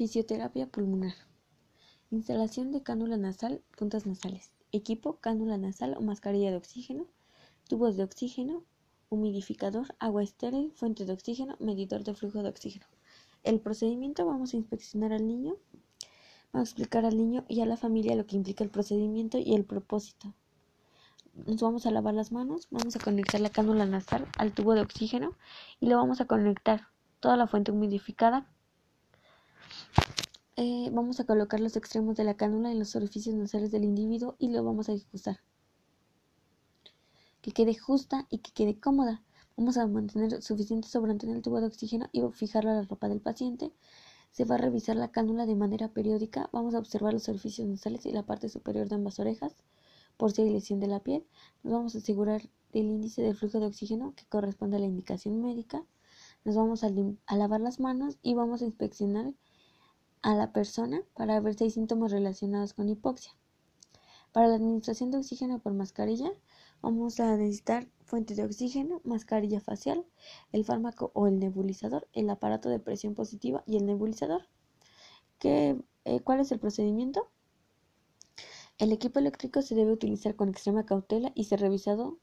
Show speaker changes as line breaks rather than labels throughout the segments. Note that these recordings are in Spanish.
Fisioterapia pulmonar. Instalación de cánula nasal, puntas nasales. Equipo, cánula nasal o mascarilla de oxígeno, tubos de oxígeno, humidificador, agua estéril, fuente de oxígeno, medidor de flujo de oxígeno. El procedimiento vamos a inspeccionar al niño, vamos a explicar al niño y a la familia lo que implica el procedimiento y el propósito. Nos vamos a lavar las manos, vamos a conectar la cánula nasal al tubo de oxígeno y le vamos a conectar toda la fuente humidificada eh, vamos a colocar los extremos de la cánula en los orificios nasales del individuo y lo vamos a ajustar. Que quede justa y que quede cómoda. Vamos a mantener suficiente sobrante en el tubo de oxígeno y fijarlo a la ropa del paciente. Se va a revisar la cánula de manera periódica. Vamos a observar los orificios nasales y la parte superior de ambas orejas por si hay lesión de la piel. Nos vamos a asegurar del índice de flujo de oxígeno que corresponde a la indicación médica. Nos vamos a, a lavar las manos y vamos a inspeccionar a la persona para ver si hay síntomas relacionados con hipoxia. Para la administración de oxígeno por mascarilla, vamos a necesitar fuente de oxígeno, mascarilla facial, el fármaco o el nebulizador, el aparato de presión positiva y el nebulizador. ¿Qué, eh, ¿Cuál es el procedimiento? El equipo eléctrico se debe utilizar con extrema cautela y ser revisado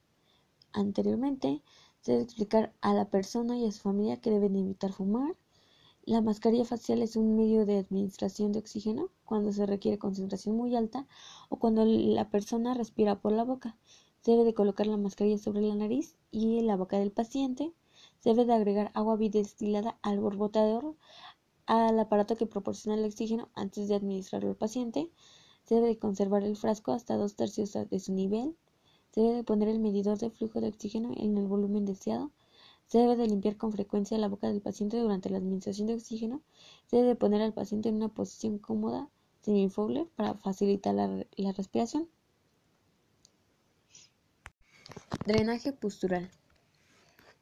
anteriormente. Se debe explicar a la persona y a su familia que deben evitar fumar, la mascarilla facial es un medio de administración de oxígeno cuando se requiere concentración muy alta o cuando la persona respira por la boca. Se debe de colocar la mascarilla sobre la nariz y la boca del paciente. Se debe de agregar agua bidestilada al borbotador al aparato que proporciona el oxígeno antes de administrarlo al paciente. Se debe de conservar el frasco hasta dos tercios de su nivel. Se debe de poner el medidor de flujo de oxígeno en el volumen deseado. Se debe de limpiar con frecuencia la boca del paciente durante la administración de oxígeno. Se debe de poner al paciente en una posición cómoda, semi-fowler, para facilitar la, respiración. Drenaje postural.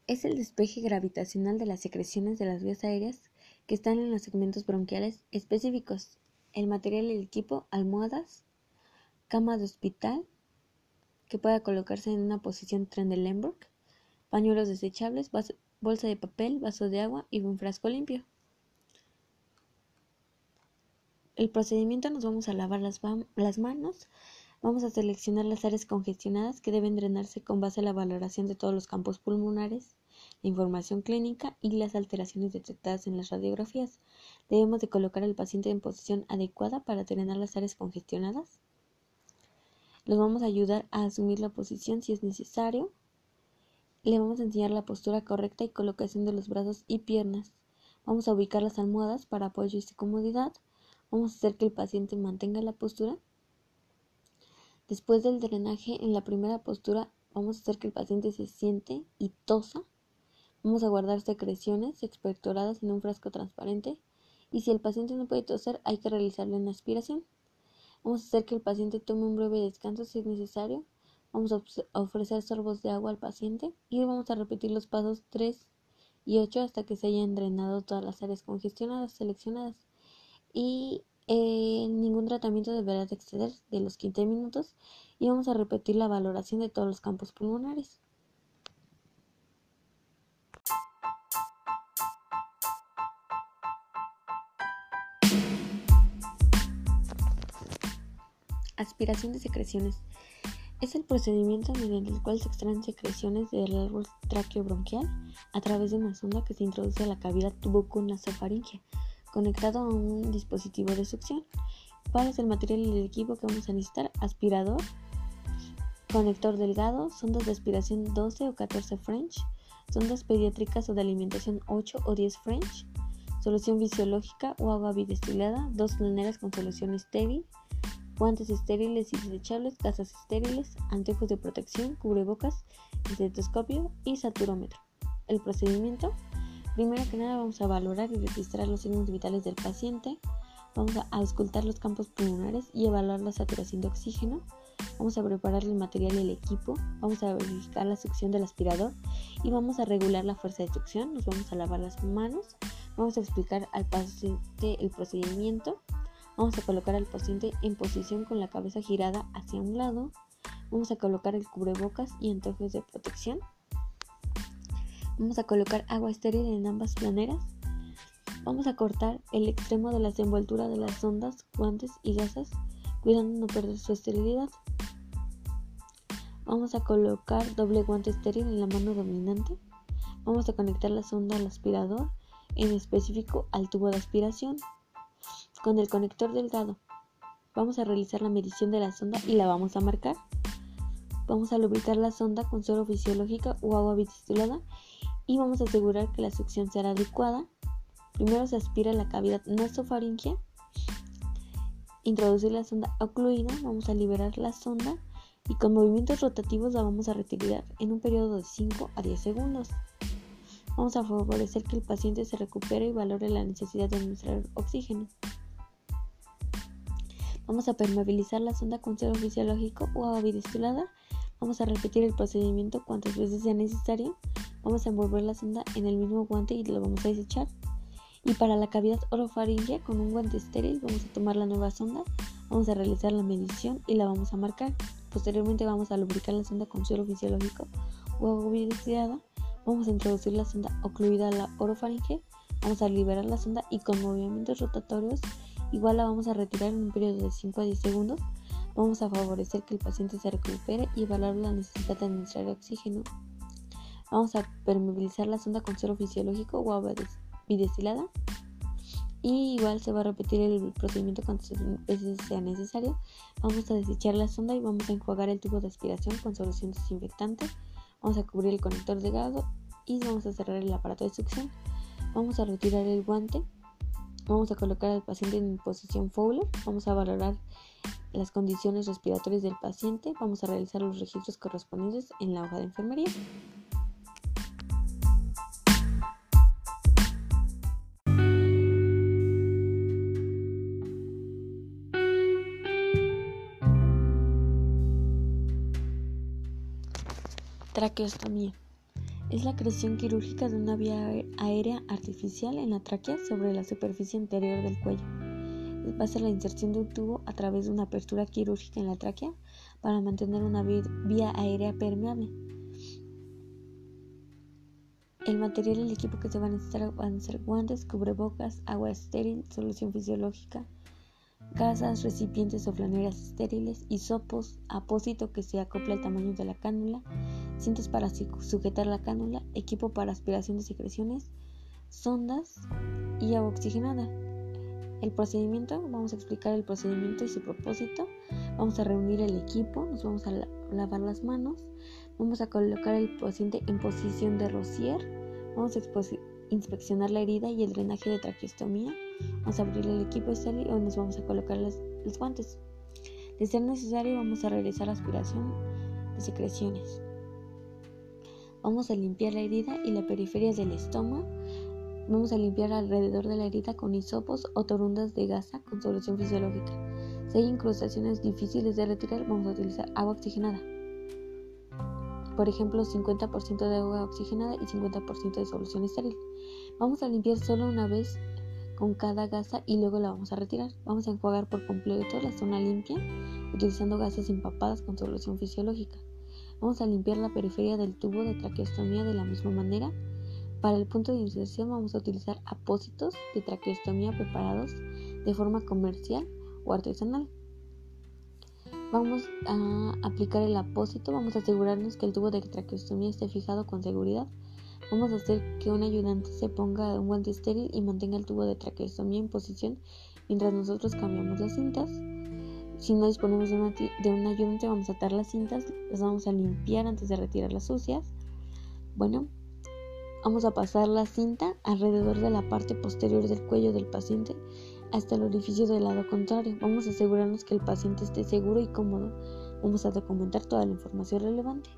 Es el despeje gravitacional de las secreciones de las vías aéreas que están en los segmentos bronquiales específicos. El material y el equipo, almohadas, cama de hospital, que pueda colocarse en una posición Trendelenburg, pañuelos desechables, bolsa de papel, vaso de agua y un frasco limpio. El procedimiento nos vamos a lavar las, las manos, vamos a seleccionar las áreas congestionadas que deben drenarse con base a la valoración de todos los campos pulmonares, la información clínica y las alteraciones detectadas en las radiografías. Debemos de colocar al paciente en posición adecuada para drenar las áreas congestionadas. Los vamos a ayudar a asumir la posición si es necesario. Le vamos a enseñar la postura correcta y colocación de los brazos y piernas. Vamos a ubicar las almohadas para apoyo y comodidad. Vamos a hacer que el paciente mantenga la postura. Después del drenaje, en la primera postura, vamos a hacer que el paciente se siente y tosa. Vamos a guardar secreciones expectoradas en un frasco transparente. Y si el paciente no puede toser, hay que realizarle una aspiración. Vamos a hacer que el paciente tome un breve descanso si es necesario Vamos a ofrecer sorbos de agua al paciente y vamos a repetir los pasos 3 y 8 hasta que se hayan drenado todas las áreas congestionadas seleccionadas. Y eh, ningún tratamiento deberá exceder de los 15 minutos y vamos a repetir la valoración de todos los campos pulmonares. Aspiración de secreciones. Es el procedimiento mediante el cual se extraen secreciones del árbol bronquial a través de una sonda que se introduce a la cavidad tubuco-nasofaringea, conectado a un dispositivo de succión. ¿Cuál es el material y el equipo que vamos a necesitar? Aspirador, conector delgado, sondas de aspiración 12 o 14 French, sondas pediátricas o de alimentación 8 o 10 French, solución fisiológica o agua bidestilada, dos laneras con solución estéril, guantes estériles y desechables, casas estériles, anteojos de protección, cubrebocas, estetoscopio y saturómetro. El procedimiento. Primero que nada vamos a valorar y registrar los signos vitales del paciente. Vamos a auscultar los campos pulmonares y evaluar la saturación de oxígeno. Vamos a preparar el material y el equipo. Vamos a verificar la succión del aspirador y vamos a regular la fuerza de succión. Nos vamos a lavar las manos. Vamos a explicar al paciente el procedimiento Vamos a colocar al paciente en posición con la cabeza girada hacia un lado. Vamos a colocar el cubrebocas y anteojos de protección. Vamos a colocar agua estéril en ambas planeras. Vamos a cortar el extremo de las envolturas de las sondas, guantes y gasas, cuidando no perder su esterilidad. Vamos a colocar doble guante estéril en la mano dominante. Vamos a conectar la sonda al aspirador, en específico al tubo de aspiración. Con el conector delgado vamos a realizar la medición de la sonda y la vamos a marcar. Vamos a lubricar la sonda con suero fisiológica o agua bidestilada y vamos a asegurar que la succión será adecuada. Primero se aspira la cavidad nasofaringea. Introducir la sonda ocluida, vamos a liberar la sonda y con movimientos rotativos la vamos a retirar en un periodo de 5 a 10 segundos. Vamos a favorecer que el paciente se recupere y valore la necesidad de administrar oxígeno. Vamos a permeabilizar la sonda con suero fisiológico o agua bidestilada. Vamos a repetir el procedimiento cuantas veces sea necesario. Vamos a envolver la sonda en el mismo guante y lo vamos a desechar. Y para la cavidad orofaringea con un guante estéril vamos a tomar la nueva sonda, vamos a realizar la medición y la vamos a marcar. Posteriormente vamos a lubricar la sonda con suero fisiológico o agua bidestilada. Vamos a introducir la sonda ocluida a la orofaringe. Vamos a liberar la sonda y con movimientos rotatorios igual la vamos a retirar en un periodo de 5 a 10 segundos. Vamos a favorecer que el paciente se recupere y evaluar la necesidad de administrar oxígeno. Vamos a permeabilizar la sonda con suero fisiológico o agua bidestilada. Y igual se va a repetir el procedimiento cuantas veces sea necesario. Vamos a desechar la sonda y vamos a enjuagar el tubo de aspiración con solución desinfectante. Vamos a cubrir el conector de gas y vamos a cerrar el aparato de succión. Vamos a retirar el guante. Vamos a colocar al paciente en posición Fowler. Vamos a valorar las condiciones respiratorias del paciente. Vamos a realizar los registros correspondientes en la hoja de enfermería. Traqueostomía. Es la creación quirúrgica de una vía aérea artificial en la tráquea sobre la superficie interior del cuello. Va a ser la inserción de un tubo a través de una apertura quirúrgica en la tráquea para mantener una vía aérea permeable. El material y el equipo que se van a necesitar van a ser guantes, cubrebocas, agua estéril, solución fisiológica, gasas, recipientes o flaneras estériles, hisopos, apósito que se acopla al tamaño de la cánula, cintas para sujetar la cánula, equipo para aspiración de secreciones, sondas y agua oxigenada. El procedimiento, vamos a explicar el procedimiento y su propósito. Vamos a reunir el equipo, nos vamos a lavar las manos, vamos a colocar el paciente en posición de rocier, vamos a inspeccionar la herida y el drenaje de traqueostomía Vamos a abrir el equipo y nos vamos a colocar los, guantes. De ser necesario, vamos a realizar aspiración de secreciones. Vamos a limpiar la herida y la periferia del estómago. Vamos a limpiar alrededor de la herida con hisopos o torundas de gasa con solución fisiológica. Si hay incrustaciones difíciles de retirar, vamos a utilizar agua oxigenada. Por ejemplo, 50% de agua oxigenada y 50% de solución estéril. Vamos a limpiar solo una vez con cada gasa y luego la vamos a retirar. Vamos a enjuagar por completo la zona limpia utilizando gasas empapadas con solución fisiológica. Vamos a limpiar la periferia del tubo de traqueostomía de la misma manera. Para el punto de inserción vamos a utilizar apósitos de traqueostomía preparados de forma comercial o artesanal. Vamos a aplicar el apósito, vamos a asegurarnos que el tubo de traqueostomía esté fijado con seguridad Vamos a hacer que un ayudante se ponga un guante estéril y mantenga el tubo de traqueostomía en posición mientras nosotros cambiamos las cintas. Si no disponemos de, un ayudante, vamos a atar las cintas, las vamos a limpiar antes de retirar las sucias. Bueno, vamos a pasar la cinta alrededor de la parte posterior del cuello del paciente hasta el orificio del lado contrario. Vamos a asegurarnos que el paciente esté seguro y cómodo. Vamos a documentar toda la información relevante.